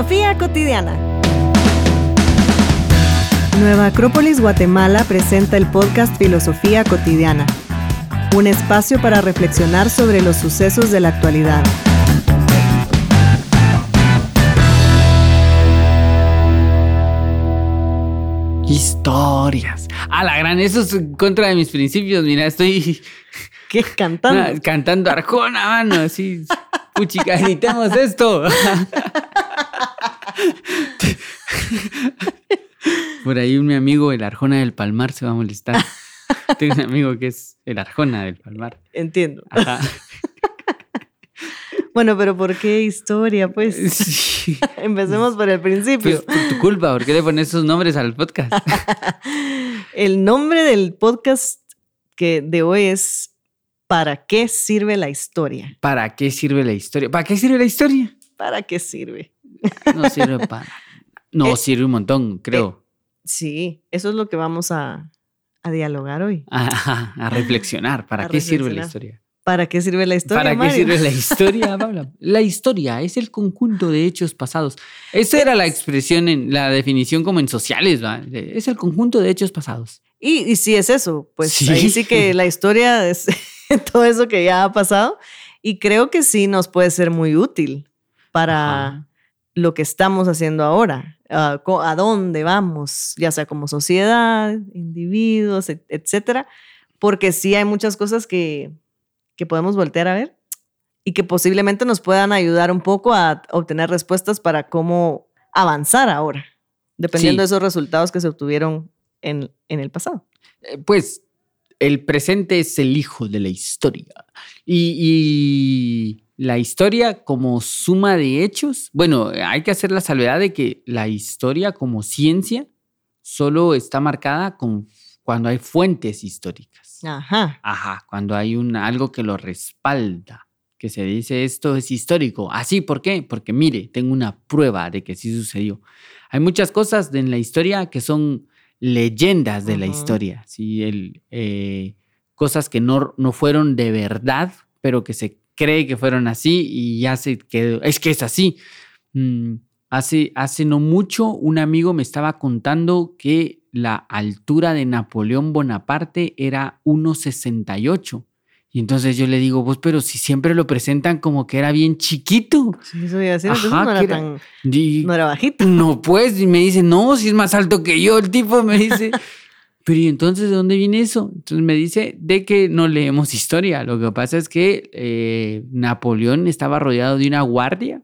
Filosofía cotidiana. Nueva Acrópolis Guatemala presenta el podcast Filosofía cotidiana, un espacio para reflexionar sobre los sucesos de la actualidad. Historias. A la gran, eso es contra de mis principios. Mira, estoy ¿Qué? Cantando. cantando Arjona, mano, así. Puchica, editemos esto. Por ahí un mi amigo, el Arjona del Palmar, se va a molestar. Tengo un amigo que es el Arjona del Palmar. Entiendo. Ajá. Bueno, pero ¿por qué historia? Pues Sí. empecemos por el principio. Pues, por tu culpa, ¿por qué le pones esos nombres al podcast? El nombre del podcast que de hoy es ¿Para qué sirve la historia? ¿Para qué sirve la historia? ¿Para qué sirve la historia? ¿Para qué sirve? No sirve para. No, Eh, sirve un montón, creo. Sí, eso es lo que vamos a, a dialogar hoy. Ajá, a reflexionar. ¿Para A qué sirve la historia? ¿Para qué sirve la historia? ¿Para qué sirve la historia, Paula? La historia es el conjunto de hechos pasados. Esa era la expresión, en la definición como en sociales, ¿va? Es el conjunto de hechos pasados. Y, y si es eso, pues Sí. ahí sí que la historia es todo eso que ya ha pasado. Y creo que sí nos puede ser muy útil para Ajá. Lo que estamos haciendo ahora. ah, co- a dónde vamos, ya sea como sociedad, individuos, et- etcétera. Porque sí hay muchas cosas que, que podemos voltear a ver y que posiblemente nos puedan ayudar un poco a obtener respuestas para cómo avanzar ahora, dependiendo Sí. de esos resultados que se obtuvieron en, en el pasado. Eh, Pues el presente es el hijo de la historia. Y, y la historia como suma de hechos, bueno, hay que hacer la salvedad de que la historia como ciencia solo está marcada con cuando hay fuentes históricas. Ajá. Ajá, cuando hay un, algo que lo respalda, que se dice esto es histórico. Así, ¿por qué? Porque mire, tengo una prueba de que sí sucedió. Hay muchas cosas en la historia que son leyendas de la historia, ¿sí? El, eh, cosas que no, no fueron de verdad, pero que se cree que fueron así y ya se quedó. Es que es así. Mm, hace, hace no mucho un amigo me estaba contando que la altura de Napoleón Bonaparte era 1,68. Y entonces yo le digo, vos, pero si siempre lo presentan como que era bien chiquito. Sí, eso iba a Ajá, no que era, era- tan, Y- no era bajito. no, pues, y me dice, no, si es más alto que yo, el tipo me dice. Pero ¿y entonces de dónde viene eso? Entonces me dice de que no leemos historia. Lo que pasa es que eh, Napoleón estaba rodeado de una guardia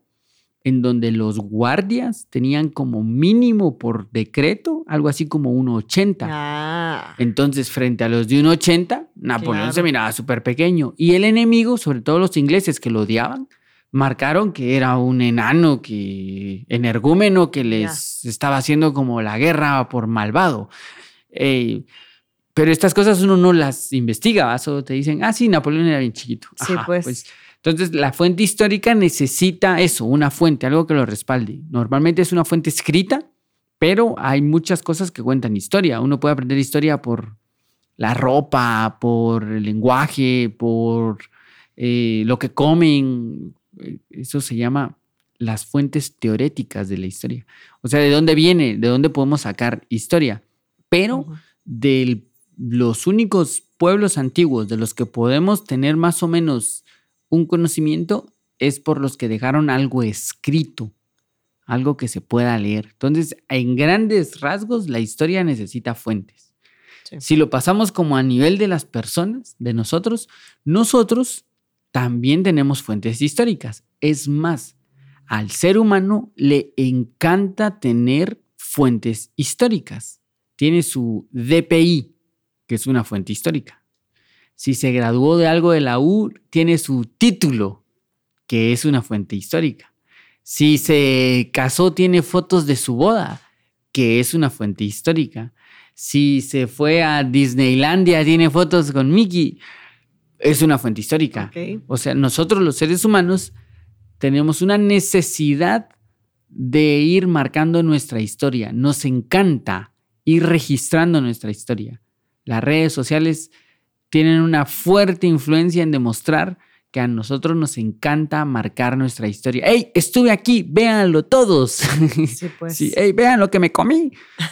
en donde los guardias tenían como mínimo por decreto algo así como 1,80. Ah, Entonces, frente a los de 1,80, Napoleón Claro. se miraba súper pequeño. Y el enemigo, sobre todo los ingleses que lo odiaban, marcaron que era un enano que energúmeno que les estaba haciendo como la guerra por malvado. Eh, pero estas cosas uno no las investiga, ¿va? solo te dicen, ah, sí, Napoleón era bien chiquito. Sí, pues. Entonces, la fuente histórica necesita eso, una fuente, algo que lo respalde. Normalmente es una fuente escrita, pero hay muchas cosas que cuentan historia. Uno puede aprender historia por la ropa, por el lenguaje, por eh, lo que comen. Eso se llama las fuentes teoréticas de la historia. O sea, ¿de dónde viene? ¿De dónde podemos sacar historia? Pero de los únicos pueblos antiguos de los que podemos tener más o menos un conocimiento es por los que dejaron algo escrito, algo que se pueda leer. Entonces, en grandes rasgos, la historia necesita fuentes. Sí. Si lo pasamos como a nivel de las personas, de nosotros, nosotros también tenemos fuentes históricas. Es más, al ser humano le encanta tener fuentes históricas. Tiene su DPI, que es una fuente histórica. Si se graduó de algo de la U, tiene su título, que es una fuente histórica. Si se casó, tiene fotos de su boda, que es una fuente histórica. Si se fue a Disneylandia, tiene fotos con Mickey, es una fuente histórica. O sea, nosotros los seres humanos tenemos una necesidad de ir marcando nuestra historia. Nos encanta ir registrando nuestra historia. Las redes sociales tienen una fuerte influencia en demostrar que a nosotros nos encanta marcar nuestra historia. ¡Ey, estuve aquí! Véanlo todos. Sí, pues. Sí, ¡Ey, vean lo que me comí!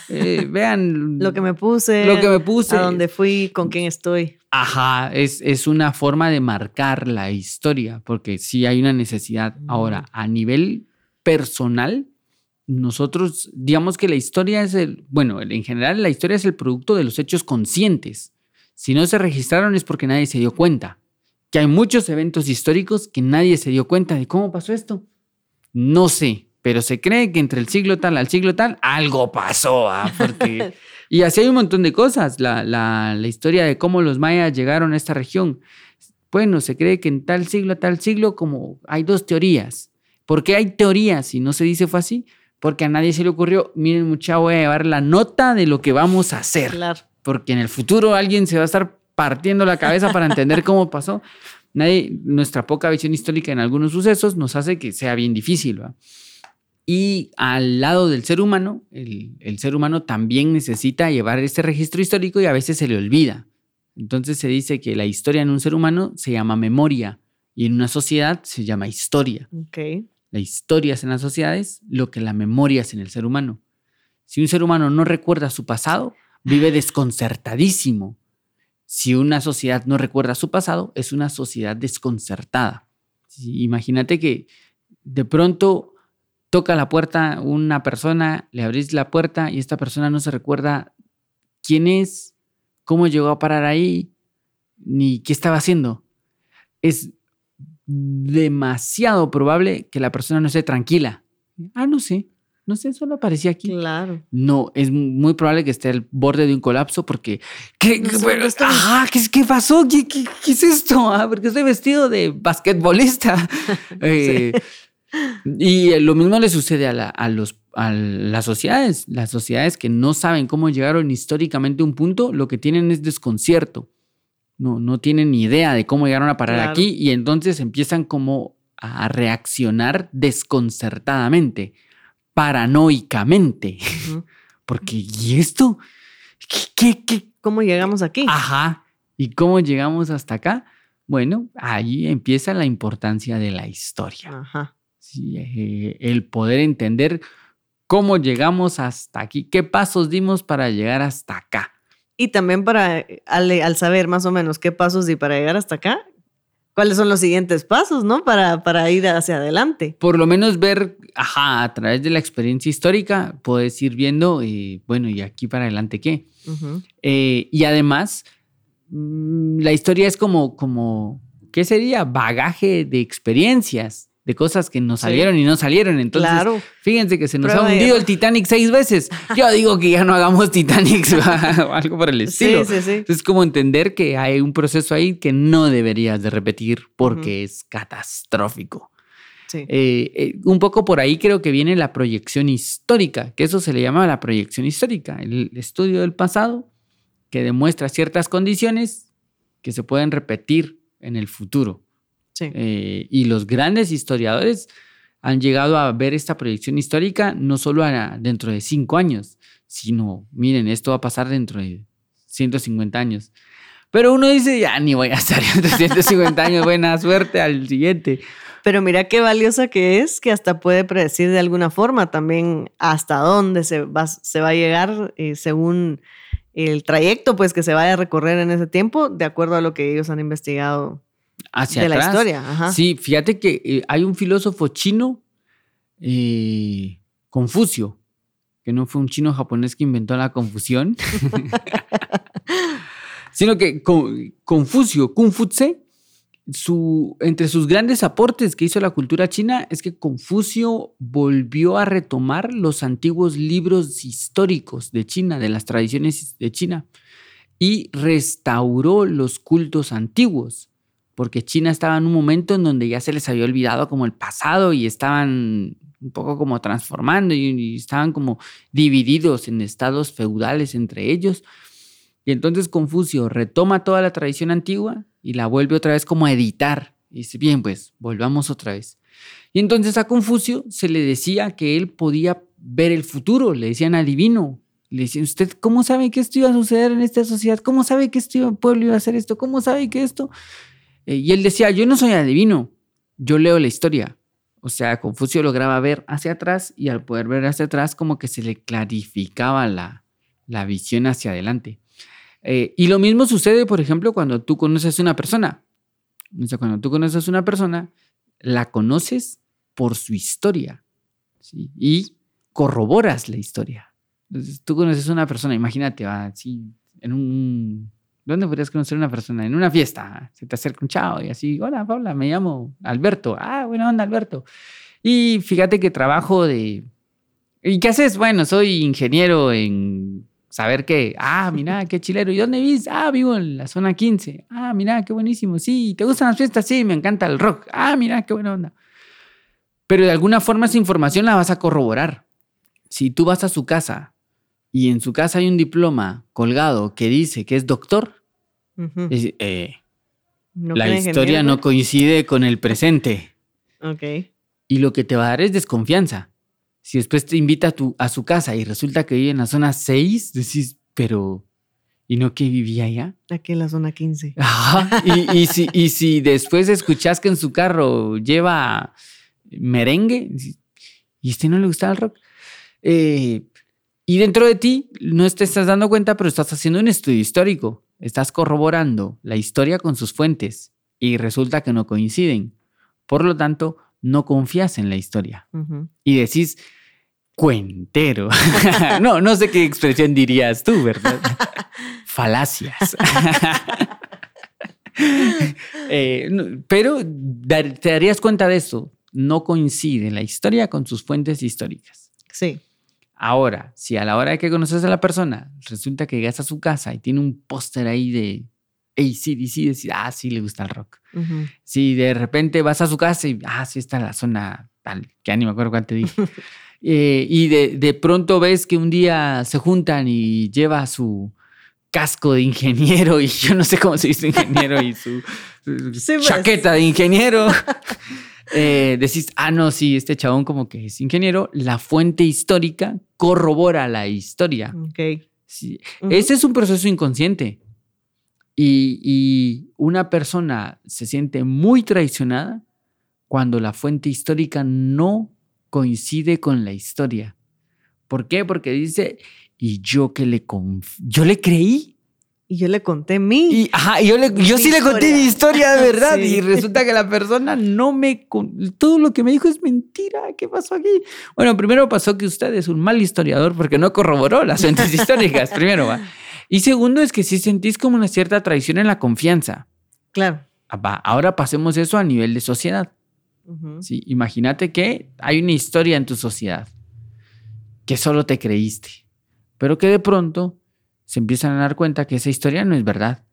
Eh, vean Lo que me puse. Lo que me puse. A dónde fui, con quién estoy. Ajá, es, es una forma de marcar la historia, porque sí hay una necesidad. Ahora, a nivel personal, nosotros, digamos que la historia es el, bueno, en general la historia es el producto de los hechos conscientes. Si no se registraron es porque nadie se dio cuenta. Que hay muchos eventos históricos que nadie se dio cuenta de cómo pasó esto. No sé, pero se cree que entre el siglo tal al siglo tal algo pasó. ¿ah? Porque... y así hay un montón de cosas. La, la, la historia de cómo los mayas llegaron a esta región. Bueno, se cree que en tal siglo, tal siglo, como hay dos teorías. ¿Por qué hay teorías y no se dice fue así? Porque a nadie se le ocurrió, miren mucha, voy a llevar la nota de lo que vamos a hacer. Claro. Porque en el futuro alguien se va a estar partiendo la cabeza para entender cómo pasó. Nadie, nuestra poca visión histórica en algunos sucesos nos hace que sea bien difícil. ¿va? Y al lado del ser humano, el, el ser humano también necesita llevar este registro histórico y a veces se le olvida. Entonces se dice que la historia en un ser humano se llama memoria y en una sociedad se llama historia. Ok. La historia es en las sociedades lo que la memoria es en el ser humano. Si un ser humano no recuerda su pasado, vive desconcertadísimo. Si una sociedad no recuerda su pasado, es una sociedad desconcertada. Imagínate que de pronto toca la puerta una persona, le abrís la puerta y esta persona no se recuerda quién es, cómo llegó a parar ahí, ni qué estaba haciendo. Es demasiado probable que la persona no esté tranquila. Ah, no sé, no sé, solo aparecía aquí. Claro. No, es muy probable que esté al borde de un colapso porque... ¿Qué, No sé bueno, dónde estoy. ajá, ¿qué, qué pasó? ¿Qué, qué, qué es esto? Ah, porque estoy vestido de basquetbolista. Eh, Y eh, lo mismo le sucede a, la- a los, a las sociedades. Las sociedades que no saben cómo llegaron históricamente a un punto, lo que tienen es desconcierto. No, no tienen ni idea de cómo llegaron a parar Claro. aquí y entonces empiezan como a reaccionar desconcertadamente, paranoicamente. Porque, ¿y esto? ¿Qué, qué, qué? ¿Cómo llegamos aquí? Ajá. ¿Y cómo llegamos hasta acá? Bueno, ahí empieza la importancia de la historia. Ajá. Sí, eh, el poder entender cómo llegamos hasta aquí, qué pasos dimos para llegar hasta acá. Y también para, al, al saber más o menos qué pasos di para llegar hasta acá, cuáles son los siguientes pasos, ¿no? Para, para ir hacia adelante. Por lo menos ver, ajá, a través de la experiencia histórica, puedes ir viendo, eh, bueno, y aquí para adelante qué. Eh, y además, mm, la historia es como, como, ¿qué sería? Bagaje de experiencias, de cosas que nos Sí. salieron y no salieron. Entonces, claro. fíjense que se nos Prueba ha hundido el Titanic seis veces. Yo digo que ya no hagamos Titanic o algo por el estilo. Sí, sí, sí. Es como entender que hay un proceso ahí que no deberías de repetir porque es catastrófico. sí. Eh, eh, un poco por ahí creo que viene la proyección histórica, que eso se le llama la proyección histórica, el estudio del pasado que demuestra ciertas condiciones que se pueden repetir en el futuro. Sí. Eh, y los grandes historiadores han llegado a ver esta proyección histórica no solo a- dentro de cinco años, sino, miren, esto va a pasar dentro de 150 años. Pero uno dice, ya ni voy a estar dentro de 150 años, buena suerte al siguiente. Pero mira qué valiosa que es, que hasta puede predecir de alguna forma también hasta dónde se va, se va a llegar eh, según el trayecto pues que se vaya a recorrer en ese tiempo, de acuerdo a lo que ellos han investigado Hacia de la atrás. historia. Ajá. Sí, fíjate que eh, hay un filósofo chino, eh, Confucio, que no fue un chino japonés que inventó la confusión, sino que Con- Confucio, Confuce, su, entre sus grandes aportes que hizo la cultura china es que Confucio volvió a retomar los antiguos libros históricos de China, de las tradiciones de China, y restauró los cultos antiguos porque China estaba en un momento en donde ya se les había olvidado como el pasado y estaban un poco como transformando y, estaban como divididos en estados feudales entre ellos. Y entonces Confucio retoma toda la tradición antigua y la vuelve otra vez como a editar. Y dice, bien, pues volvamos otra vez. Y entonces a Confucio se le decía que él podía ver el futuro, le decían adivino. Le decían, ¿usted cómo sabe que esto iba a suceder en esta sociedad? ¿Cómo sabe que este pueblo iba a hacer esto? ¿Cómo sabe que esto? Eh, y él decía, yo no soy adivino, yo leo la historia. O sea, Confucio lograba ver hacia atrás y al poder ver hacia atrás como que se le clarificaba la, la visión hacia adelante. Eh, y lo mismo sucede, por ejemplo, cuando tú conoces a una persona. Cuando tú conoces a una persona, la conoces por su historia y corroboras la historia. Entonces, tú conoces a una persona, imagínate, así, en un ¿Dónde podrías conocer a una persona? En una fiesta. Se te acerca un chavo y así, hola Paula, me llamo Alberto. Ah, buena onda, Alberto. Y fíjate que trabajo de... ¿Y qué haces? Bueno, soy ingeniero en saber qué. Ah, mira, qué chilero. ¿Y dónde vives? Ah, vivo en la zona 15. Ah, mira, qué buenísimo. Sí, ¿te gustan las fiestas? Sí, me encanta el rock. Ah, mira, qué buena onda. Pero de alguna forma esa información la vas a corroborar. Si tú vas a su casa y en su casa hay un diploma colgado que dice que es doctor, eh, la historia no coincide con el presente. Ok. Y lo que te va a dar es desconfianza. Si después te invita a, tu, a su casa y resulta que vive en la zona 6, decís, pero ¿Y no que vivía allá? Aquí en la zona 15. Y, y, si, y si después escuchás que en su carro lleva merengue, y este no le gusta el rock, eh, y dentro de ti no te estás dando cuenta, pero estás haciendo un estudio histórico. Estás corroborando la historia con sus fuentes y resulta que no coinciden. Por lo tanto, no confías en la historia. Y decís, cuentero. no, no sé qué expresión dirías tú, ¿verdad? Falacias. Eh, pero te darías cuenta de eso. No coincide la historia con sus fuentes históricas. Sí. Ahora, si a la hora de que conoces a la persona resulta que llegas a su casa y tiene un póster ahí de ACDC, decir, ah, sí, le gusta el rock. Si de repente vas a su casa y, ah, sí, está en la zona tal, que ya ni me acuerdo cuál te dije. Eh, y de, pronto ves que un día se juntan y lleva su casco de ingeniero y yo no sé cómo se dice ingeniero y su, pues. chaqueta de ingeniero. Eh, decís, ah, no, sí, este chabón como que es ingeniero, la fuente histórica corrobora la historia. Okay. Ese es un proceso inconsciente. Y, y, una persona se siente muy traicionada cuando la fuente histórica no coincide con la historia. ¿Por qué? Porque dice, y yo que le, yo le creí. Y yo le conté mi. Y, ajá, yo, yo sí le conté mi historia de verdad. Y resulta que la persona no me. Todo lo que me dijo es mentira. ¿Qué pasó aquí? Bueno, primero pasó que usted es un mal historiador porque no corroboró las fuentes históricas. Primero va. Y segundo es que sí sentís como una cierta traición en la confianza. Claro. Ah, va, ahora pasemos eso a nivel de sociedad. sí, imagínate que hay una historia en tu sociedad que solo te creíste, pero que de pronto se empiezan a dar cuenta que esa historia no es verdad,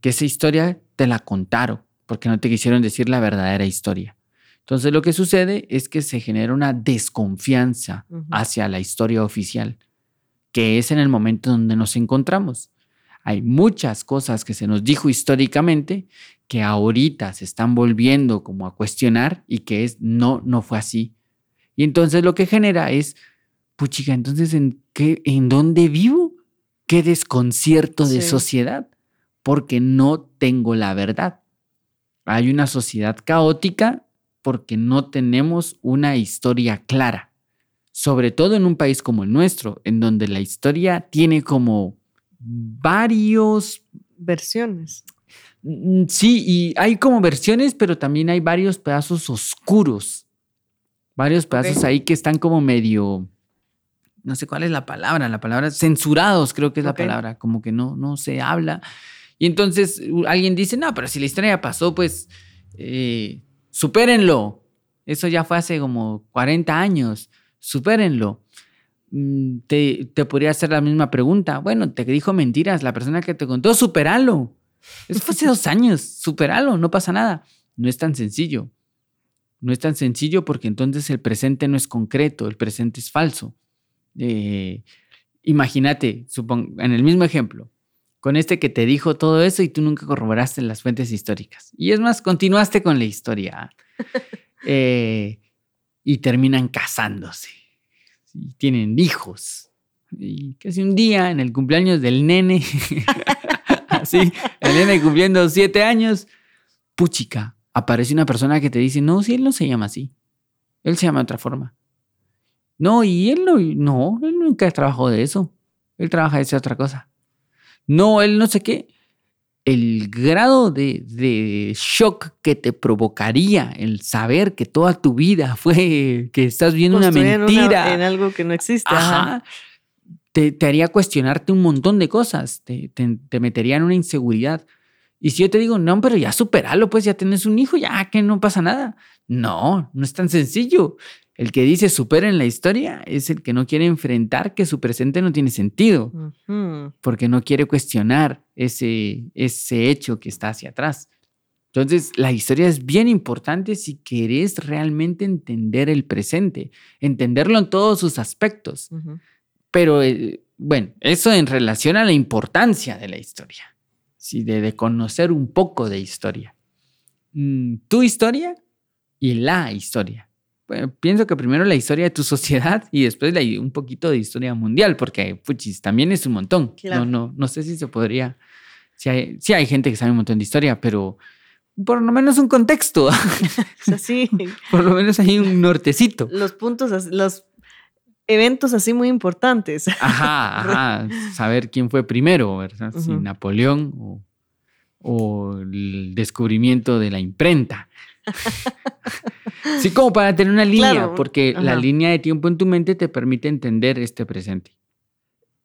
que esa historia te la contaron porque no te quisieron decir la verdadera historia. Entonces lo que sucede es que se genera una desconfianza hacia la historia oficial, que es en el momento donde nos encontramos. Hay muchas cosas que se nos dijo históricamente que ahorita se están volviendo como a cuestionar y que es no, no fue así. Y entonces lo que genera es, puchica, entonces ¿en qué, en dónde vivo? Qué desconcierto de sociedad, porque no tengo la verdad. Hay una sociedad caótica porque no tenemos una historia clara, sobre todo en un país como el nuestro, en donde la historia tiene como varios... Versiones. Mm, sí, y hay como versiones, pero también hay varios pedazos oscuros, varios pedazos ahí que están como medio no sé cuál es la palabra, la palabra censurados creo que es la palabra, como que no, no se habla. Y entonces alguien dice, no, pero si la historia ya pasó, pues eh, supérenlo. Eso ya fue hace como 40 años, supérenlo. Mm, te, te podría hacer la misma pregunta. Bueno, te dijo mentiras la persona que te contó, superalo. Eso fue hace dos años, superalo, no pasa nada. No es tan sencillo. No es tan sencillo porque entonces el presente no es concreto, el presente es falso. Eh, imagínate, en el mismo ejemplo, con este que te dijo todo eso y tú nunca corroboraste las fuentes históricas. Y es más, continuaste con la historia. Eh, y terminan casándose. Y tienen hijos. Y casi un día, en el cumpleaños del nene, así, el nene cumpliendo siete años, puchica, aparece una persona que te dice, no, si él no se llama así, él se llama de otra forma. No, y él no, no, él nunca trabajó de eso, él trabaja de esa otra cosa. No, él no sé qué. El grado de, de shock que te provocaría el saber que toda tu vida fue que estás viendo una mentira. en algo que no existe. Ajá. Ajá. Te, te haría cuestionarte un montón de cosas, te, te, te metería en una inseguridad. Y si yo te digo, no, pero ya superalo, pues ya tienes un hijo, ya que no pasa nada. No, no es tan sencillo. El que dice superen la historia es el que no quiere enfrentar que su presente no tiene sentido, porque no quiere cuestionar ese, ese hecho que está hacia atrás. Entonces, la historia es bien importante si querés realmente entender el presente, entenderlo en todos sus aspectos. Pero eh, bueno, eso en relación a la importancia de la historia, sí, de, de conocer un poco de historia. Mm, tu historia y la historia. Bueno, pienso que primero la historia de tu sociedad y después la- un poquito de historia mundial, porque puchis, también es un montón. Claro. No, no, no sé si se podría. Si hay, sí hay gente que sabe un montón de historia, pero por lo menos un contexto, O sea, sí, por lo menos hay un nortecito. los puntos, los eventos así muy importantes. Ajá, ajá. Saber quién fue primero, ¿verdad? Si. Napoleón o, o el descubrimiento de la imprenta. Sí, como para tener una línea, Claro, porque la línea de tiempo en tu mente te permite entender este presente.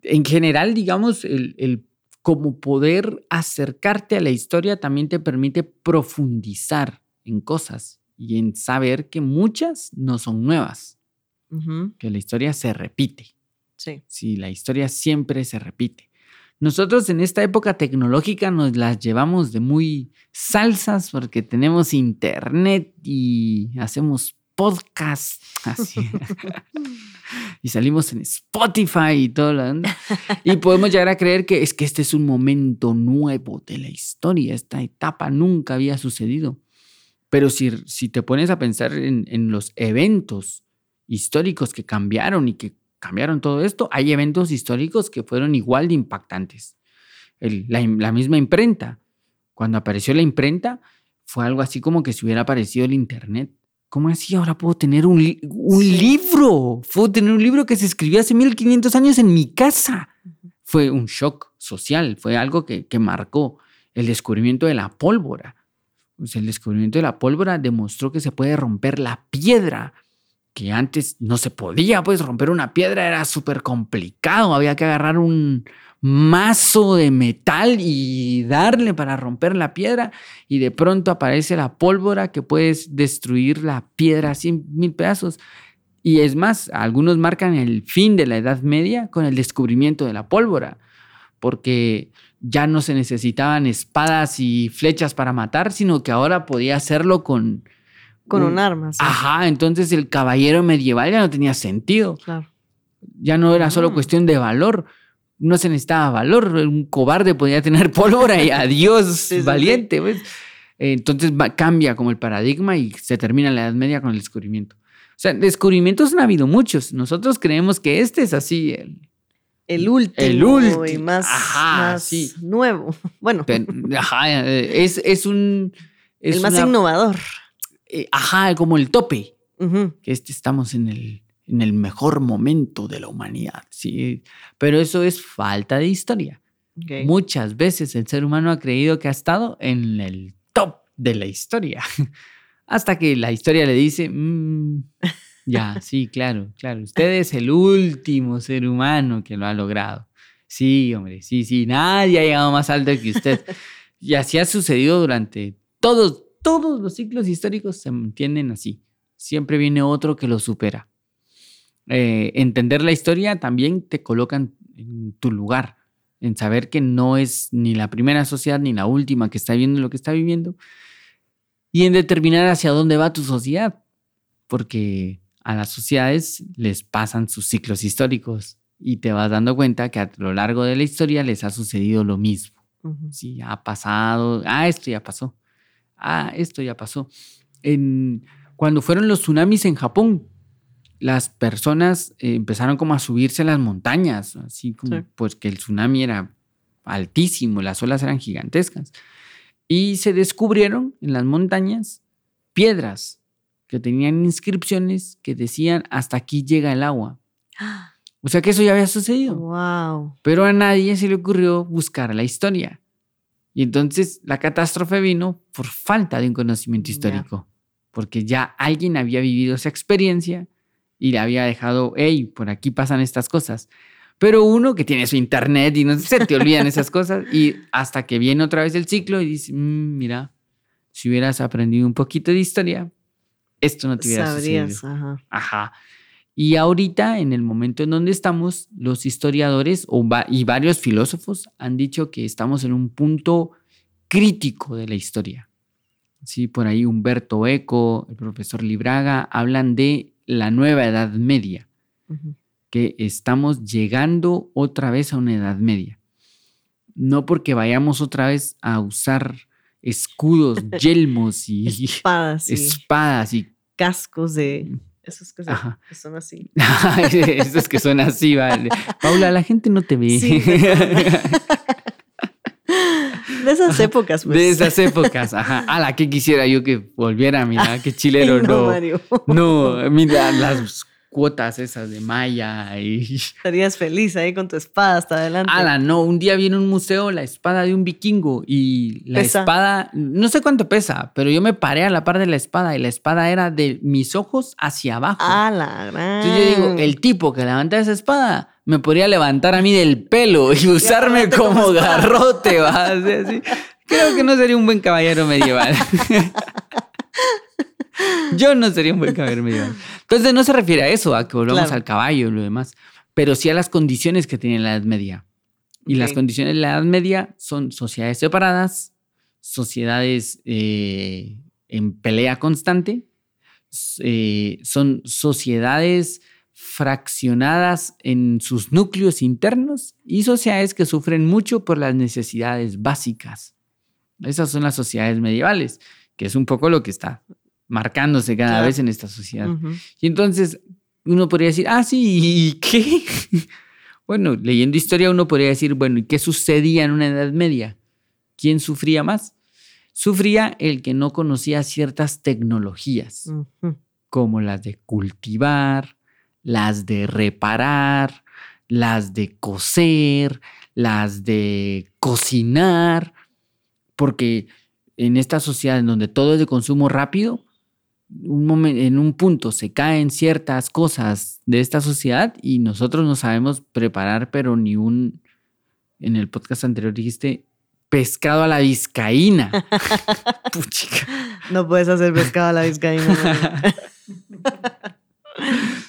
En general, digamos, el, el como poder acercarte a la historia también te permite profundizar en cosas y en saber que muchas no son nuevas, que la historia se repite. Sí. Sí, la historia siempre se repite. Nosotros en esta época tecnológica nos las llevamos de muy salsas porque tenemos internet y hacemos podcast así. y salimos en Spotify y todo lo. Y podemos llegar a creer que es que este es un momento nuevo de la historia, esta etapa nunca había sucedido. Pero si, si te pones a pensar en, en los eventos históricos que cambiaron y que cambiaron todo esto, hay eventos históricos que fueron igual de impactantes. El- la, misma imprenta. Cuando apareció la imprenta, fue algo así como que si hubiera aparecido el Internet. ¿Cómo así? Ahora puedo tener un, li- un Sí. libro. Puedo tener un libro que se escribió hace 1500 años en mi casa. Fue un shock social, fue algo que, que marcó el descubrimiento de la pólvora. El descubrimiento de la pólvora demostró que se puede romper la piedra que antes no se podía, pues romper una piedra era súper complicado, había que agarrar un mazo de metal y darle para romper la piedra y de pronto aparece la pólvora que puedes destruir la piedra así en mil pedazos. Y es más, algunos marcan el fin de la Edad Media con el descubrimiento de la pólvora, porque ya no se necesitaban espadas y flechas para matar, sino que ahora podía hacerlo con... Con un arma. sí. Ajá, entonces el caballero medieval ya no tenía sentido. Claro. Ya no era solo Mm. cuestión de valor. No se necesitaba valor. Un cobarde podía tener pólvora y adiós, Sí, sí, valiente. pues. Entonces va- cambia como el paradigma y se termina la Edad Media con el descubrimiento. O sea, descubrimientos han habido muchos. Nosotros creemos que este es así. el- El último. El último. Y más, Ajá, más sí. nuevo. Bueno, pero, ajá, es, es un... es el más una- innovador. Eh, ajá, como el tope. Que este estamos en el, en el mejor momento de la humanidad, ¿sí? Pero eso es falta de historia. Muchas veces el ser humano ha creído que ha estado en el top de la historia, hasta que la historia le dice, "Mm, ya, sí, claro, claro, usted es el último ser humano que lo ha logrado. Sí, hombre, sí, sí, nadie ha llegado más alto que usted. Y así ha sucedido durante todos, todos los ciclos históricos se entienden así. Siempre viene otro que lo supera. Eh, entender la historia también te coloca en, tu lugar, en saber que no es ni la primera sociedad ni la última que está viviendo lo que está viviendo, y en determinar hacia dónde va tu sociedad, porque a las sociedades les pasan sus ciclos históricos y te vas dando cuenta que a lo largo de la historia les ha sucedido lo mismo. Ujú. Sí, ha pasado. Ah, esto ya pasó. Ah, esto ya pasó. En, cuando fueron los tsunamis en Japón, las personas eh, empezaron como a subirse a las montañas, así como Sí. pues que el tsunami era altísimo, las olas eran gigantescas. y se descubrieron en las montañas piedras que tenían inscripciones que decían hasta aquí llega el agua. O sea que eso ya había sucedido. Wow. Pero a nadie se le ocurrió buscar la historia. Y entonces la catástrofe vino por falta de un conocimiento histórico. Porque ya alguien había vivido esa experiencia y le había dejado, hey, por aquí pasan estas cosas. Pero uno que tiene su internet y no se te olvidan esas cosas. Y hasta que viene otra vez el ciclo y dice, "Mm, mira, si hubieras aprendido un poquito de historia, esto no te hubiera Sabrías, sucedido. ajá. Ajá. Y ahorita, en el momento en donde estamos, los historiadores o va- y varios filósofos han dicho que estamos en un punto crítico de la historia. Sí, por ahí Humberto Eco, el profesor Libraga, hablan de la nueva Edad Media, que estamos llegando otra vez a una Edad Media. No porque vayamos otra vez a usar escudos, yelmos y Espadas y espadas y cascos de esos que, Ajá. que son así. Esos que son así, vale. Paula, la gente no te ve. Sí, De esas épocas, pues. De esas épocas, ajá. A la que quisiera yo que volviera, mira, qué chilero, Ay, no, no. Mario. No, mira, las cuotas esas de Maya y. Estarías feliz ahí con tu espada hasta adelante. Ala, no, un día viene un museo la espada de un vikingo y la Pesa. espada, no sé cuánto pesa, pero yo me paré a la par de la espada y la espada era de mis ojos hacia abajo. Ah, la gran. Entonces yo digo, el tipo que levanta esa espada me podría levantar a mí del pelo y usarme agarrarte como, como garrote, ¿va? O sea, sí. Creo que no sería un buen caballero medieval. yo no sería un buen caballero medieval. Entonces no se refiere a eso, a que volvamos Claro. al caballo y lo demás, pero sí a las condiciones que tiene la Edad Media. Y las condiciones de la Edad Media son sociedades separadas, sociedades eh, en pelea constante, eh, son sociedades fraccionadas en sus núcleos internos y sociedades que sufren mucho por las necesidades básicas. Esas son las sociedades medievales, que es un poco lo que está marcándose cada Claro. vez en esta sociedad. Y entonces uno podría decir, ah, sí, ¿y qué? bueno, leyendo historia uno podría decir, bueno, ¿y qué sucedía en una Edad Media? ¿Quién sufría más? Sufría el que no conocía ciertas tecnologías, como las de cultivar, las de reparar, las de coser, las de cocinar, porque en esta sociedad en donde todo es de consumo rápido, un en un punto se caen ciertas cosas de esta sociedad y nosotros no sabemos preparar, pero ni un, en el podcast anterior dijiste, pescado a la vizcaína. Puchica. No puedes hacer pescado a la vizcaína.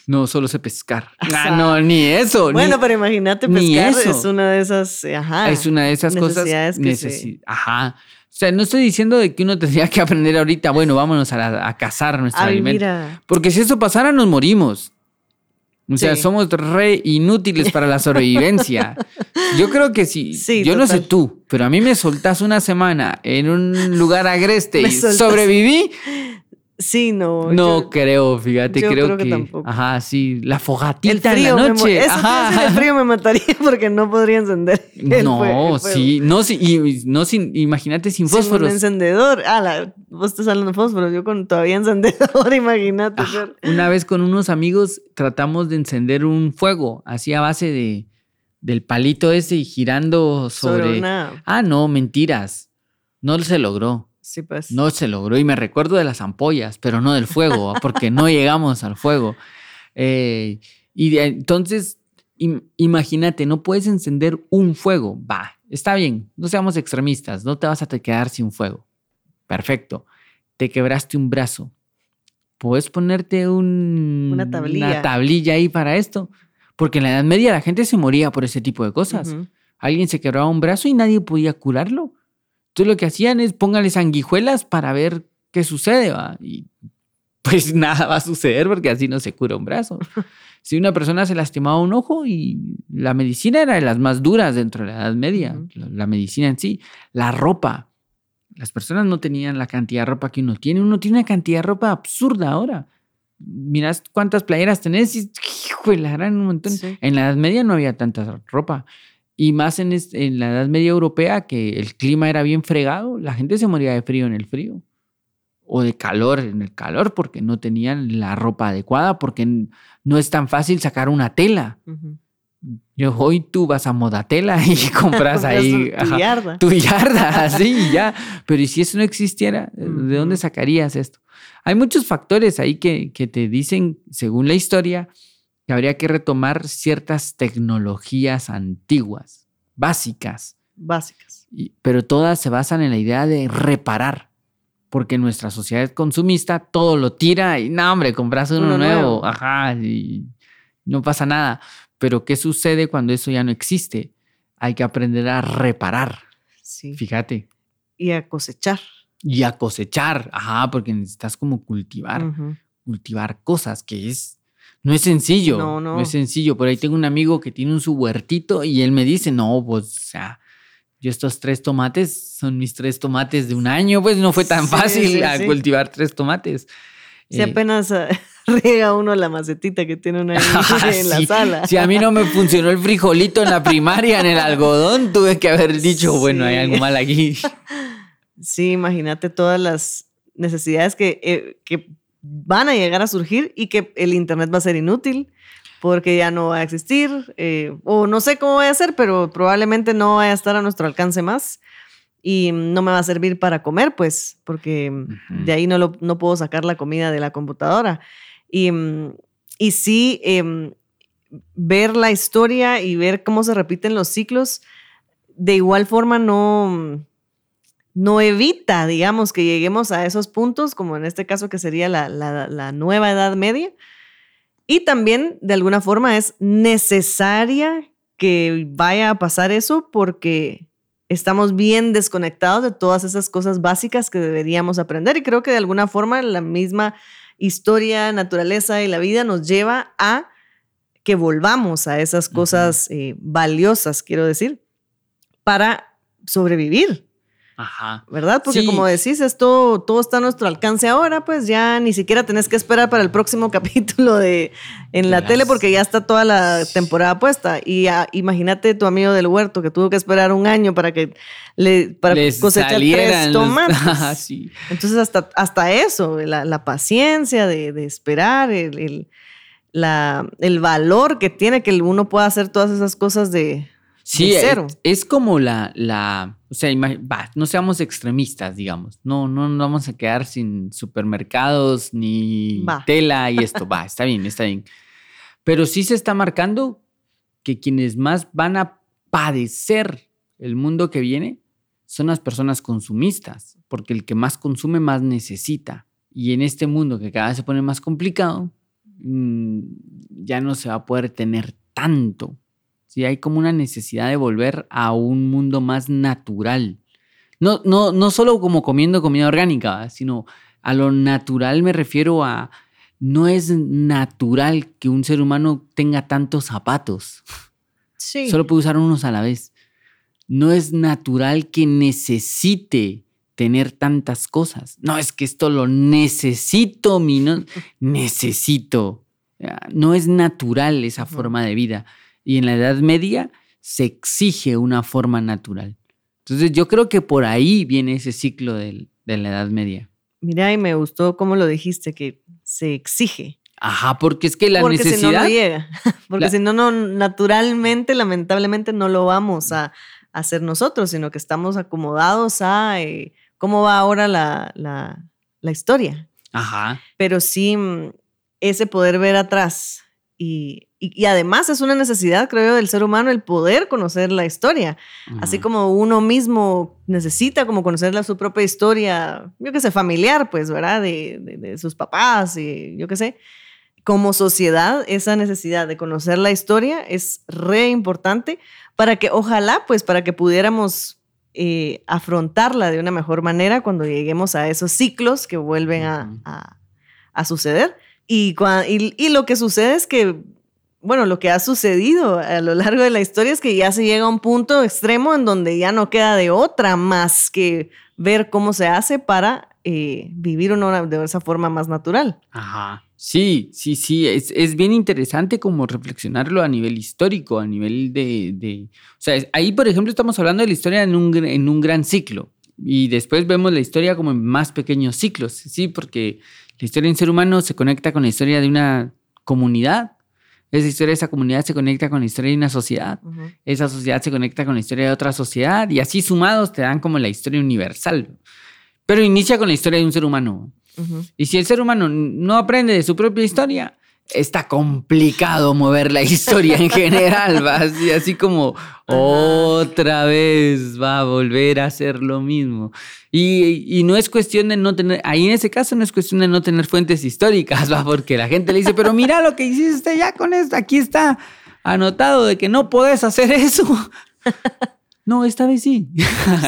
No, solo sé pescar. Ah, no, ni eso. bueno, ni- pero imagínate pescar es una de esas, eh, ajá. es una de esas cosas. necesidades que se- necesi- Ajá. O sea, no estoy diciendo de que uno tendría que aprender ahorita, bueno, vámonos a, la- a cazar nuestro a alimento. vivir a... Porque si eso pasara, nos morimos. O sea, Sí. somos re inútiles para la sobrevivencia. Yo creo que sí. Sí, yo no sé tú, pero a mí me soltás una semana en un lugar agreste Me y sobreviví. Sí, no. No yo- creo, fíjate, yo creo, creo que que. tampoco. Ajá, sí. La fogatita el frío, en me la noche. eso ajá. decir, el frío me mataría porque no podría encender. el No, el fuego. sí, no, sí, y, no sin, imagínate sin Sin un fósforos. encendedor. Ah, la, vos estás hablando de fósforos, yo con todavía encendedor, imagínate. Una vez con unos amigos tratamos de encender un fuego, así a base de del palito ese y girando sobre. sobre una. Ah, no, mentiras. No se logró. Sí, pues. No se logró. Y me recuerdo de las ampollas, pero no del fuego, porque no llegamos al fuego. Eh, y de- entonces, im- imagínate, no puedes encender un fuego. Va, está bien, no seamos extremistas, no te vas a te quedar sin fuego. Perfecto. Te quebraste un brazo. ¿Puedes ponerte un, Una tablilla. una tablilla ahí para esto? Porque en la Edad Media la gente se moría por ese tipo de cosas. Alguien se quebraba un brazo y nadie podía curarlo. Entonces lo que hacían es póngale sanguijuelas para ver qué sucede, ¿va? Y pues nada va a suceder porque así no se cura un brazo. Si una persona se lastimaba un ojo y la medicina era de las más duras dentro de la Edad Media, la, la medicina en sí, la ropa. Las personas no tenían la cantidad de ropa que uno tiene. Uno tiene una cantidad de ropa absurda ahora. Miras cuántas playeras tenés y hijo la gran un montón. Sí. En la Edad Media no había tanta ropa. Y más en, en, la Edad Media Europea, que el clima era bien fregado, la gente se moría de frío en el frío. O de calor en el calor, porque no tenían la ropa adecuada, porque no es tan fácil sacar una tela. Yo hoy tú vas a Modatela y compras ahí tu yarda. Tu yarda, así ya. Pero ¿y si eso no existiera? ¿De dónde sacarías esto? Hay muchos factores ahí que, que te dicen, según la historia, que habría que retomar ciertas tecnologías antiguas, básicas. Básicas. pero todas se basan en la idea de reparar. Porque nuestra sociedad consumista todo lo tira y, no, hombre, compras uno, nuevo. Ajá, y no pasa nada. Pero ¿qué sucede cuando eso ya no existe? Hay que aprender a reparar. Sí. Fíjate. Y a cosechar. Y a cosechar, ajá, porque necesitas como cultivar, cultivar cosas, que es no es sencillo. No, no. No es sencillo. Por ahí tengo un amigo que tiene un su huertito y él me dice, no, pues, o sea, yo estos tres tomates son mis tres tomates de un año, pues no fue tan fácil cultivar tres tomates. Si apenas eh, riega uno la macetita que tiene una ah, en la sala. Si a mí no me funcionó el frijolito en la primaria, en el algodón, tuve que haber dicho, bueno, hay algo mal aquí. Sí, imagínate todas las necesidades que, eh, que van a llegar a surgir y que el Internet va a ser inútil porque ya no va a existir, eh, o no sé cómo va a ser, pero probablemente no va a estar a nuestro alcance más y no me va a servir para comer, pues, porque de ahí no, lo, no puedo sacar la comida de la computadora. Y, y sí, em, ver la historia y ver cómo se repiten los ciclos, de igual forma no, no evita, digamos, que lleguemos a esos puntos, como en este caso que sería la, nueva Edad Media. Y también, de alguna forma, es necesaria que vaya a pasar eso porque estamos bien desconectados de todas esas cosas básicas que deberíamos aprender. Y creo que de alguna forma la misma historia, naturaleza y la vida nos lleva a que volvamos a esas cosas eh, valiosas, quiero decir, para sobrevivir. Ajá. ¿Verdad? Porque como decís, esto todo está a nuestro alcance ahora, pues ya ni siquiera tenés que esperar para el próximo capítulo de en la tele porque ya está toda la temporada puesta. Y imagínate tu amigo del huerto que tuvo que esperar un año para que le para cosechar tres tomates. Entonces hasta, hasta eso, la, paciencia de, esperar, el, la, el valor que tiene que uno pueda hacer todas esas cosas de, Sí, Es, como la, la, o sea, no seamos extremistas, digamos. No, no nos vamos a quedar sin supermercados ni tela y esto. va, está bien, está bien. Pero sí se está marcando que quienes más van a padecer el mundo que viene son las personas consumistas, porque el que más consume más necesita. Y en este mundo que cada vez se pone más complicado, mm, ya no se va a poder tener tanto ¿sí? Hay como una necesidad de volver a un mundo más natural. No, no, no solo como comiendo comida orgánica, sino a lo natural me refiero a, no es natural que un ser humano tenga tantos zapatos. Sí. Solo puede usar unos a la vez. No es natural que necesite tener tantas cosas. No, es que esto lo necesito, mi no, necesito. No es natural esa forma de vida y en la Edad Media se exige una forma natural. Entonces yo creo que por ahí viene ese ciclo de, la Edad Media. Mira, y me gustó cómo lo dijiste, que se exige. Ajá, porque es que la porque necesidad... Si no, no llega. Porque si no, no, naturalmente, lamentablemente, no lo vamos a, hacer nosotros, sino que estamos acomodados a eh, cómo va ahora la, la, la historia. Ajá. Pero sí, mm, ese poder ver atrás y y, además es una necesidad, creo yo, del ser humano el poder conocer la historia. Así como uno mismo necesita como conocer la, su propia historia, yo qué sé, familiar, pues, ¿verdad? De, de, sus papás y yo qué sé. Como sociedad, esa necesidad de conocer la historia es re importante para que, ojalá, pues, para que pudiéramos eh, afrontarla de una mejor manera cuando lleguemos a esos ciclos que vuelven a, a, a suceder. Y, y, y, lo que sucede es que bueno, lo que ha sucedido a lo largo de la historia es que ya se llega a un punto extremo en donde ya no queda de otra más que ver cómo se hace para eh, vivir uno de esa forma más natural. Ajá. Sí, sí, sí. Es, es, bien interesante como reflexionarlo a nivel histórico, a nivel de. de o sea, ahí, por ejemplo, estamos hablando de la historia en un, en un gran ciclo. Y después vemos la historia como en más pequeños ciclos, ¿sí? Porque la historia del ser humano se conecta con la historia de una comunidad. Esa historia de esa comunidad se conecta con la historia de una sociedad. Esa sociedad se conecta con la historia de otra sociedad. Y así sumados te dan como la historia universal. Pero inicia con la historia de un ser humano. Y si el ser humano no aprende de su propia historia, está complicado mover la historia en general, va así, así como otra vez va a volver a hacer lo mismo. Y, no es cuestión de no tener, ahí en ese caso no es cuestión de no tener fuentes históricas, va, porque la gente le dice, pero mira lo que hiciste ya con esto, aquí está anotado de que no puedes hacer eso. No, esta vez sí.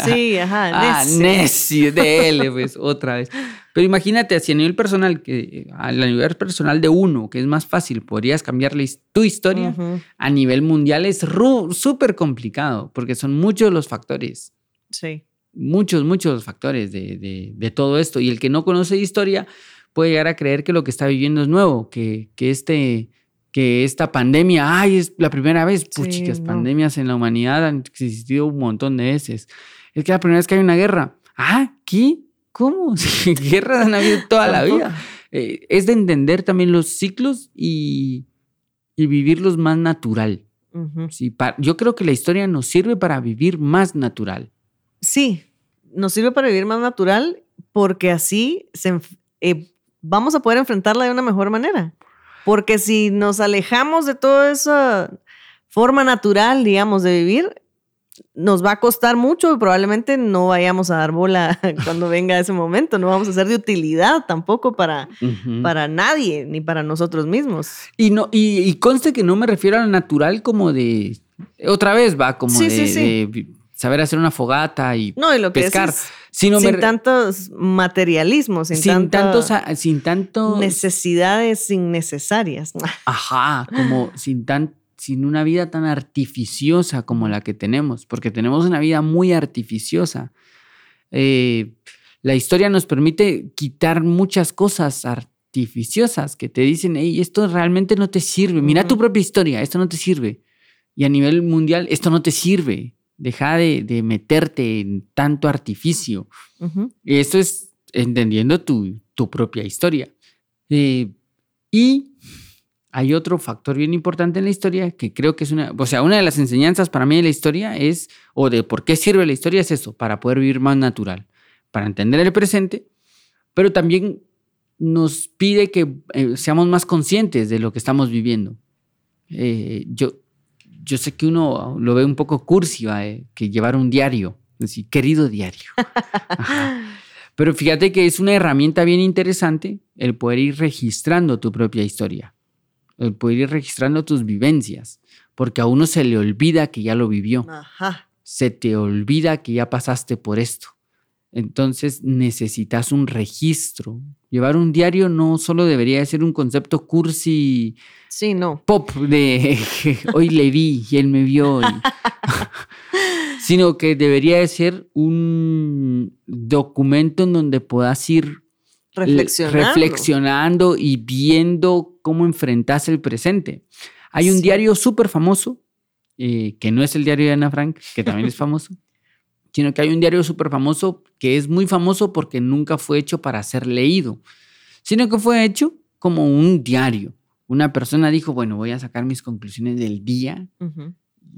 Sí, ajá. ah, Nessie, de él, pues, otra vez. Pero imagínate, así a nivel personal, que a nivel personal de uno, que es más fácil, podrías cambiarle tu historia, a nivel mundial es súper complicado, porque son muchos los factores. Sí. Muchos, muchos factores de, de, todo esto. Y el que no conoce historia puede llegar a creer que lo que está viviendo es nuevo, que, que este que esta pandemia, ay, es la primera vez, puchicas, pandemias en la humanidad han existido un montón de veces. Es que la primera vez que hay una guerra. Ah, ¿qué? ¿Cómo? Guerras han habido toda la vida. Eh, es de entender también los ciclos y, vivirlos más natural. yo creo que la historia nos sirve para vivir más natural. Sí, nos sirve para vivir más natural porque así eh, vamos a poder enfrentarla de una mejor manera. Porque si nos alejamos de toda esa forma natural, digamos, de vivir, nos va a costar mucho y probablemente no vayamos a dar bola cuando venga ese momento. No vamos a ser de utilidad tampoco para, para nadie, ni para nosotros mismos. Y, no, y, conste que no me refiero a lo natural como de. Otra vez va, como de, saber hacer una fogata y, no, y lo que sin tantos materialismos, sin, sin tantos, sin tanto necesidades innecesarias. Ajá, como sin tanto sin una vida tan artificiosa como la que tenemos, porque tenemos una vida muy artificiosa. Eh, la historia nos permite quitar muchas cosas artificiosas que te dicen, hey, esto realmente no te sirve, mira tu propia historia, esto no te sirve. Y a nivel mundial, esto no te sirve. Deja de, meterte en tanto artificio. Y Esto es entendiendo tu, propia historia. Eh, y hay otro factor bien importante en la historia que creo que es una, o sea, una de las enseñanzas para mí de la historia es, o de por qué sirve la historia es eso, para poder vivir más natural, para entender el presente, pero también nos pide que eh, seamos más conscientes de lo que estamos viviendo. Eh, yo, yo sé que uno lo ve un poco cursi, eh, que llevar un diario, decir, querido diario. Pero fíjate que es una herramienta bien interesante el poder ir registrando tu propia historia el poder ir registrando tus vivencias, porque a uno se le olvida que ya lo vivió. Se te olvida que ya pasaste por esto. Entonces necesitas un registro. Llevar un diario no solo debería ser un concepto cursi sí, no. pop de hoy le vi y él me vio, sino que debería ser un documento en donde puedas ir reflexionando. y viendo cómo enfrentas el presente. Hay un diario súper famoso, eh, que no es el diario de Ana Frank, que también es famoso, sino que hay un diario súper famoso que es muy famoso porque nunca fue hecho para ser leído, sino que fue hecho como un diario. Una persona dijo, bueno, voy a sacar mis conclusiones del día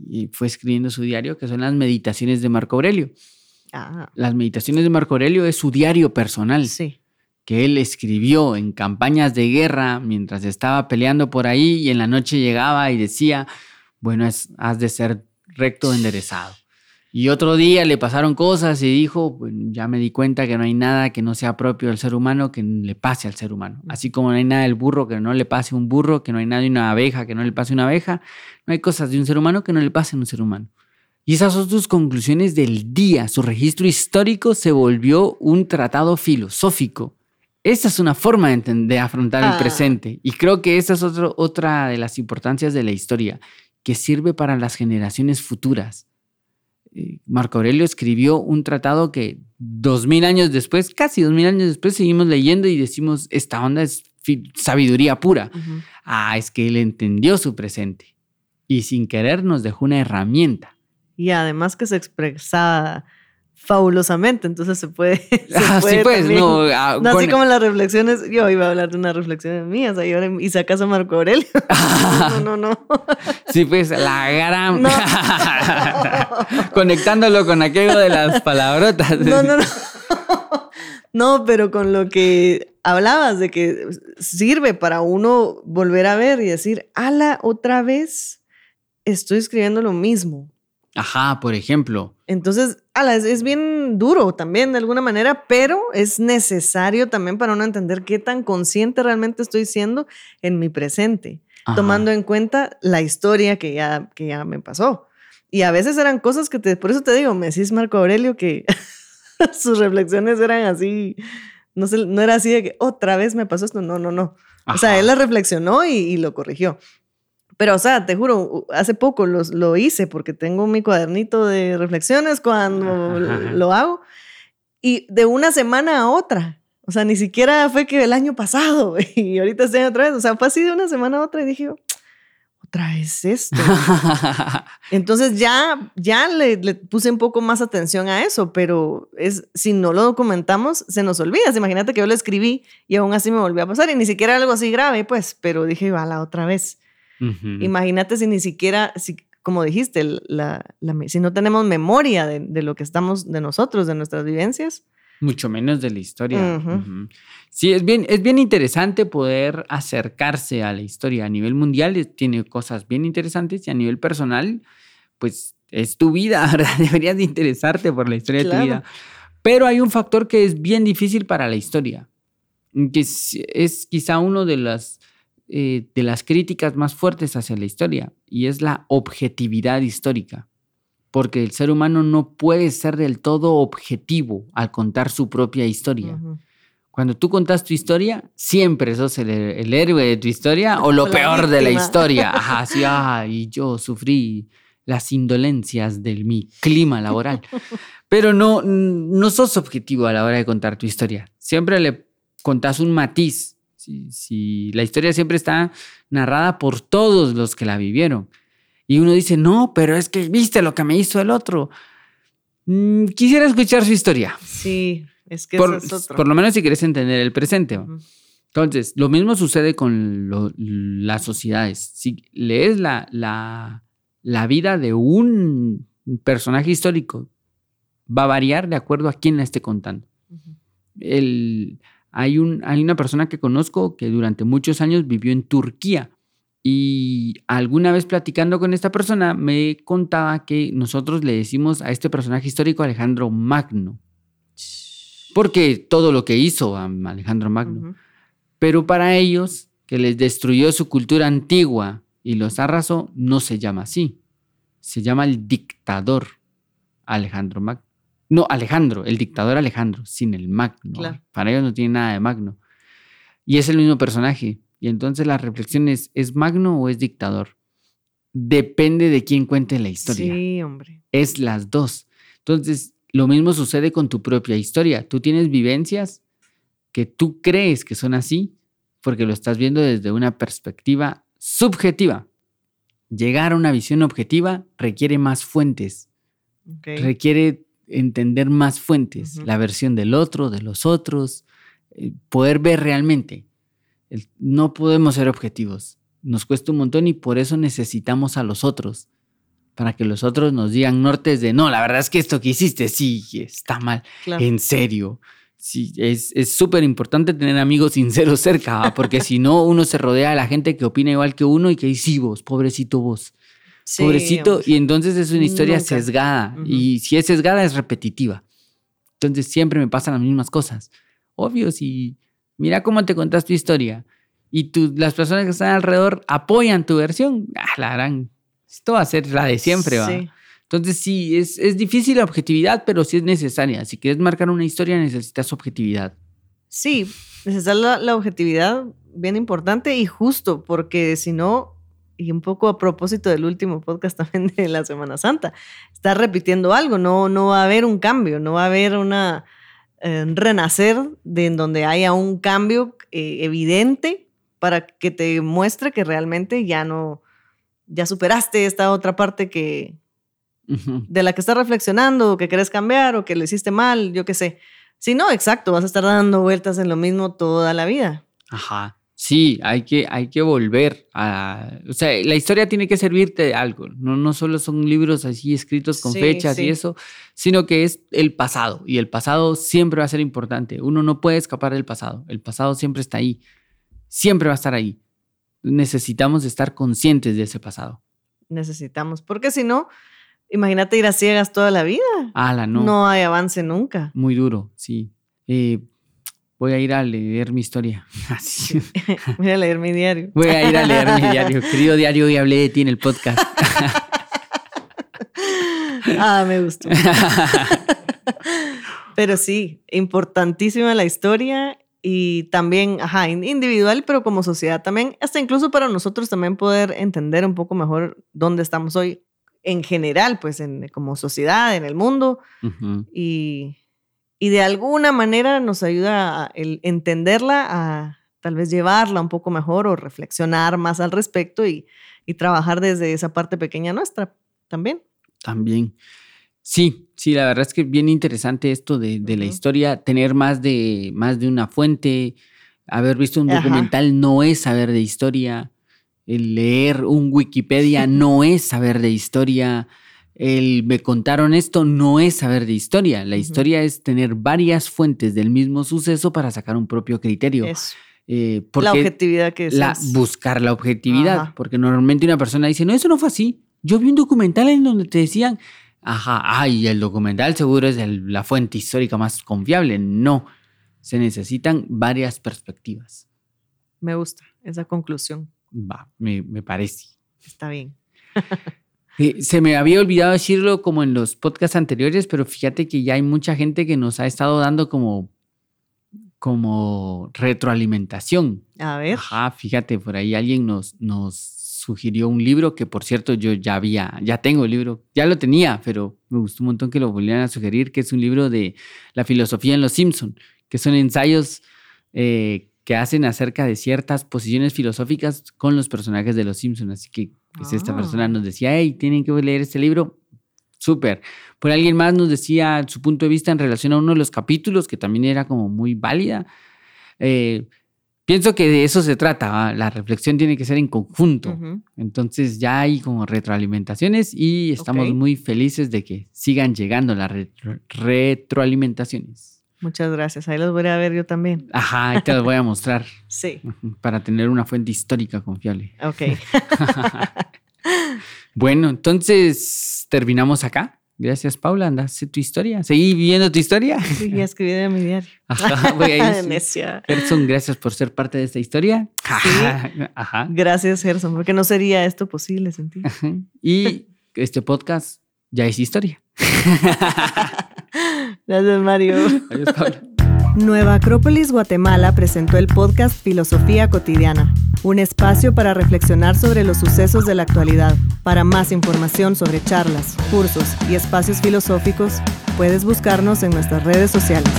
y fue escribiendo su diario, que son las meditaciones de Marco Aurelio. Ah. Las meditaciones de Marco Aurelio es su diario personal. Sí que él escribió en campañas de guerra mientras estaba peleando por ahí y en la noche llegaba y decía, bueno, es, has de ser recto enderezado. Y otro día le pasaron cosas y dijo, ya me di cuenta que no hay nada que no sea propio del ser humano que le pase al ser humano. Así como no hay nada del burro que no le pase a un burro, que no hay nada de una abeja que no le pase a una abeja, no hay cosas de un ser humano que no le pasen a un ser humano. Y esas son sus conclusiones del día. Su registro histórico se volvió un tratado filosófico esa es una forma de, entender, afrontar el ah. presente. Y creo que esa es otra de las importancias de la historia, que sirve para las generaciones futuras. Eh, Marco Aurelio escribió un tratado que dos mil años después, casi dos mil años después, seguimos leyendo y decimos, esta onda es sabiduría pura. Ah, es que él entendió su presente y sin querer nos dejó una herramienta. Y además que se expresaba fabulosamente, entonces se puede. Se ah, sí, pues, no, ah, no así como las reflexiones, yo iba a hablar de una reflexión mía, y, ahora, y sacas a Marco Aurelio. no, no, no. sí, pues la gran. Conectándolo con aquello de las palabrotas. no, no, no. No, pero con lo que hablabas de que sirve para uno volver a ver y decir, ala, otra vez estoy escribiendo lo mismo. Ajá, por ejemplo. Entonces, ala, es, bien duro también de alguna manera, pero es necesario también para uno entender qué tan consciente realmente estoy siendo en mi presente, tomando en cuenta la historia que ya, que ya me pasó. Y a veces eran cosas que te, por eso te digo, me decís Marco Aurelio que sus reflexiones eran así, no, sé, no era así de que otra vez me pasó esto, no, no, no. O sea, él la reflexionó y lo corrigió. Pero, o sea, te juro, hace poco lo hice porque tengo mi cuadernito de reflexiones cuando lo hago y de una semana a otra. O sea, ni siquiera fue que el año pasado y ahorita estoy otra vez. O sea, fue así de una semana a otra y dije, otra vez esto. Entonces ya, ya le, le, puse un poco más atención a eso, pero es, si no lo documentamos, se nos olvida. Imagínate que yo lo escribí y aún así me volvió a pasar y ni siquiera algo así grave, pues, pero dije, va la otra vez. Imagínate si ni siquiera, si, como dijiste, la, si no tenemos memoria de, lo que estamos, de nosotros, de nuestras vivencias. Mucho menos de la historia. Sí, es bien, es bien interesante poder acercarse a la historia a nivel mundial, tiene cosas bien interesantes y a nivel personal, pues es tu vida, ¿verdad? Deberías de interesarte por la historia de tu vida. Pero hay un factor que es bien difícil para la historia, que es, es quizá uno de las eh, de las críticas más fuertes hacia la historia y es la objetividad histórica. Porque el ser humano no puede ser del todo objetivo al contar su propia historia. Cuando tú contas tu historia, siempre sos el, héroe de tu historia o lo peor de la historia. Ajá, sí, ah, y yo sufrí las indolencias de mi clima laboral. Pero no, no sos objetivo a la hora de contar tu historia. Siempre le contás un matiz si, la historia siempre está narrada por todos los que la vivieron. Y uno dice, no, pero es que viste lo que me hizo el otro. Mm, quisiera escuchar su historia. Sí, es que por, es otro. por lo menos si quieres entender el presente. Entonces, lo mismo sucede con las sociedades. Si lees la, la, la vida de un personaje histórico, va a variar de acuerdo a quién la esté contando. El, hay, un, hay una persona que conozco que durante muchos años vivió en Turquía y alguna vez platicando con esta persona me contaba que nosotros le decimos a este personaje histórico Alejandro Magno. Porque todo lo que hizo a Alejandro Magno. Pero para ellos, que les destruyó su cultura antigua y los arrasó, no se llama así. Se llama el dictador Alejandro Magno. No, Alejandro, el dictador Alejandro, sin el Magno. Para ellos no tiene nada de Magno. Y es el mismo personaje. Y entonces la reflexión es, ¿es Magno o es dictador? Depende de quién cuente la historia. Sí, hombre. Es las dos. Entonces, lo mismo sucede con tu propia historia. Tú tienes vivencias que tú crees que son así porque lo estás viendo desde una perspectiva subjetiva. Llegar a una visión objetiva requiere más fuentes. Requiere entender más fuentes, la versión del otro, de los otros, eh, poder ver realmente. no podemos ser objetivos. Nos cuesta un montón y por eso necesitamos a los otros. Para que los otros nos digan nortes de no, la verdad es que esto que hiciste sí está mal. En serio. Sí, es súper importante tener amigos sinceros cerca, porque si no, uno se rodea de la gente que opina igual que uno y que dice, sí, vos, pobrecito vos. Pobrecito. Y entonces es una historia sesgada. Y si es sesgada, es repetitiva. Entonces siempre me pasan las mismas cosas. Obvio, si mira cómo te contas tu historia y tú, las personas que están alrededor apoyan tu versión, ah, la harán. Esto va a ser la de siempre, ¿va? Entonces sí, es, es difícil la objetividad, pero sí es necesaria. Si quieres marcar una historia, necesitas objetividad. Sí, necesitas la objetividad bien importante y justo, porque si no, y un poco a propósito del último podcast también de la Semana Santa, está repitiendo algo, no, no va a haber un cambio, no va a haber una eh, renacer de en donde haya un cambio eh, evidente para que te muestre que realmente ya no, ya superaste esta otra parte que de la que estás reflexionando, o que querés cambiar, o que lo hiciste mal, yo qué sé. Si no, exacto, vas a estar dando vueltas en lo mismo toda la vida. Ajá. Sí, hay que, hay que volver a... O sea, la historia tiene que servirte de algo. No, no solo son libros así escritos con fechas y eso, sino que es el pasado. Y el pasado siempre va a ser importante. Uno no puede escapar del pasado. El pasado siempre está ahí. Siempre va a estar ahí. Necesitamos estar conscientes de ese pasado. Necesitamos, porque si no, imagínate ir a ciegas toda la vida. la no. No hay avance nunca. Muy duro, sí. Eh, voy a ir a leer mi historia. voy a leer mi diario. Voy a ir a leer mi diario. Querido diario, hoy hablé de ti en el podcast. ah, me gustó. pero sí, importantísima la historia y también, ajá, individual, pero como sociedad también, hasta incluso para nosotros también poder entender un poco mejor dónde estamos hoy en general, pues en, como sociedad, en el mundo. y, y de alguna manera nos ayuda a el entenderla, a tal vez llevarla un poco mejor o reflexionar más al respecto y, trabajar desde esa parte pequeña nuestra también. También. Sí, sí, la verdad es que bien interesante esto de, la historia, tener más de, más de una fuente, haber visto un documental no es saber de historia, el leer un Wikipedia no es saber de historia, el me contaron esto no es saber de historia. La historia es tener varias fuentes del mismo suceso para sacar un propio criterio. Eh, la objetividad que es. La, buscar la objetividad. Porque normalmente una persona dice, no, eso no fue así. Yo vi un documental en donde te decían, ajá, ay, el documental seguro es la fuente histórica más confiable. No, se necesitan varias perspectivas. Me gusta esa conclusión. Va, me, me parece. Está bien. se me había olvidado decirlo como en los podcasts anteriores, pero fíjate que ya hay mucha gente que nos ha estado dando como, como retroalimentación. A ver. Ajá, fíjate, por ahí alguien nos, nos sugirió un libro que por cierto yo ya había, ya tengo el libro, ya lo tenía, pero me gustó un montón que lo volvieran a sugerir, que es un libro de la filosofía en Los Simpson, que son ensayos eh, que hacen acerca de ciertas posiciones filosóficas con los personajes de Los Simpson. Así que pues, esta persona ah. nos decía, hey, tienen que leer este libro. Súper. Por alguien más nos decía su punto de vista en relación a uno de los capítulos, que también era como muy válida. Eh, pienso que de eso se trata. La reflexión tiene que ser en conjunto. Entonces ya hay como retroalimentaciones y estamos muy felices de que sigan llegando las retroalimentaciones. Muchas gracias. Ahí los voy a ver yo también. Ajá, ahí te los voy a mostrar. sí. Para tener una fuente histórica confiable. Ok. bueno, entonces terminamos acá. Gracias, Paula. Anda, sé tu historia. ¿Seguí viviendo tu historia? Sí, ya escribí en mi diario. Ajá, voy a ir. Gerson, gracias por ser parte de esta historia. Sí. Ajá. Gracias, Gerson, porque no sería esto posible sin ti. Y este podcast ya es historia. Gracias, Mario. Adiós, Pablo. Nueva Acrópolis Guatemala presentó el podcast Filosofía Cotidiana, un espacio para reflexionar sobre los sucesos de la actualidad. Para más información sobre charlas, cursos y espacios filosóficos, puedes buscarnos en nuestras redes sociales.